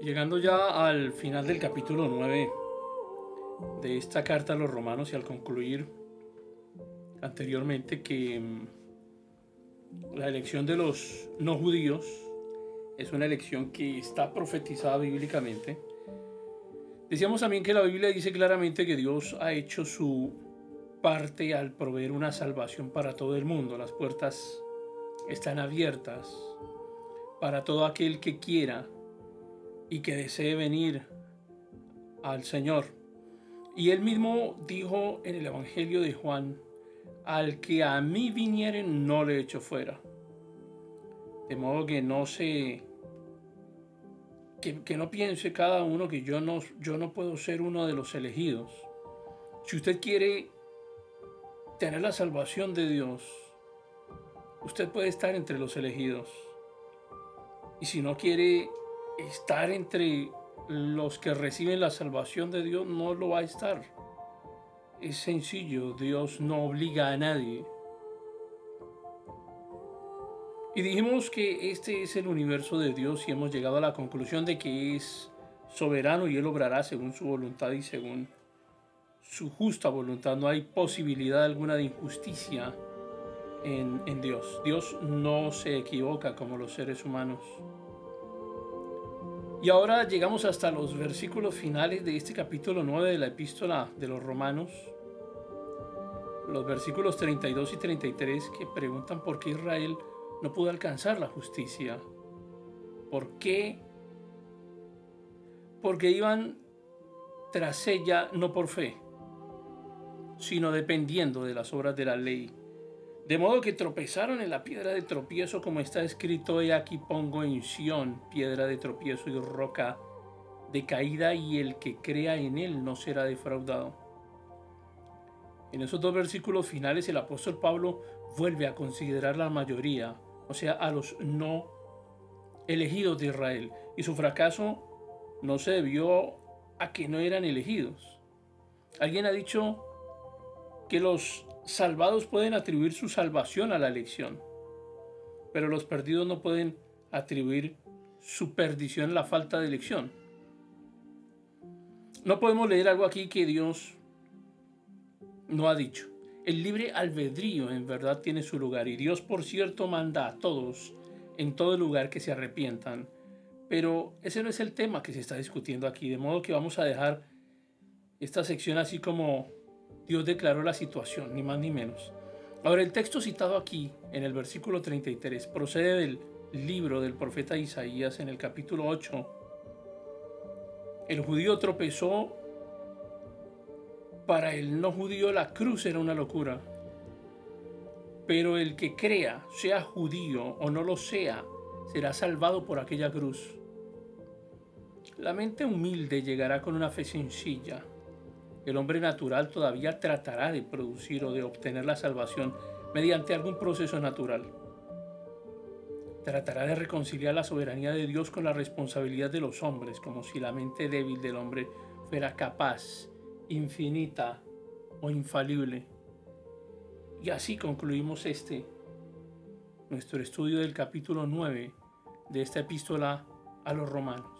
Llegando ya al final del capítulo 9 de esta carta a los romanos y al concluir anteriormente que mm, la elección de los no judíos es una elección que está profetizada bíblicamente. Decíamos también que la Biblia dice claramente que Dios ha hecho su parte al proveer una salvación para todo el mundo. Las puertas están abiertas para todo aquel que quiera y que desee venir al Señor. Y él mismo dijo en el Evangelio de Juan, al que a mí vinieren no le echo fuera. De modo que no se... Que, no piense cada uno que yo no, yo no puedo ser uno de los elegidos. Si usted quiere tener la salvación de Dios, usted puede estar entre los elegidos. Y si no quiere estar entre los que reciben la salvación de Dios, no lo va a estar. Es sencillo, Dios no obliga a nadie. Y dijimos que este es el universo de Dios y hemos llegado a la conclusión de que es soberano y Él obrará según su voluntad y según su justa voluntad. No hay posibilidad alguna de injusticia en, en Dios. Dios no se equivoca como los seres humanos. Y ahora llegamos hasta los versículos finales de este capítulo 9 de la epístola de los romanos. Los versículos 32 y 33 que preguntan por qué Israel no pudo alcanzar la justicia. ¿Por qué? Porque iban tras ella no por fe, sino dependiendo de las obras de la ley de modo que tropezaron en la piedra de tropiezo, como está escrito, he aquí pongo en Sión piedra de tropiezo y roca de caída, y el que crea en él no será defraudado. En esos dos versículos finales el apóstol Pablo vuelve a considerar la mayoría, o sea, a los no elegidos de Israel, y su fracaso no se debió a que no eran elegidos. Alguien ha dicho que los salvados pueden atribuir su salvación a la elección, pero los perdidos no pueden atribuir su perdición a la falta de elección. No podemos leer algo aquí que Dios no ha dicho. El libre albedrío en verdad tiene su lugar y Dios por cierto manda a todos en todo lugar que se arrepientan. Pero ese no es el tema que se está discutiendo aquí, de modo que vamos a dejar esta sección así como Dios declaró la situación, ni más ni menos. Ahora, el texto citado aquí, en el versículo 33, procede del libro del profeta Isaías en el capítulo 8. El judío tropezó, para el no judío la cruz era una locura. Pero el que crea, sea judío o no lo sea, será salvado por aquella cruz. La mente humilde llegará con una fe sencilla, el hombre natural todavía tratará de producir o de obtener la salvación mediante algún proceso natural. Tratará de reconciliar la soberanía de Dios con la responsabilidad de los hombres, como si la mente débil del hombre fuera capaz, infinita o infalible. Y así concluimos este, nuestro estudio del capítulo 9 de esta epístola a los romanos.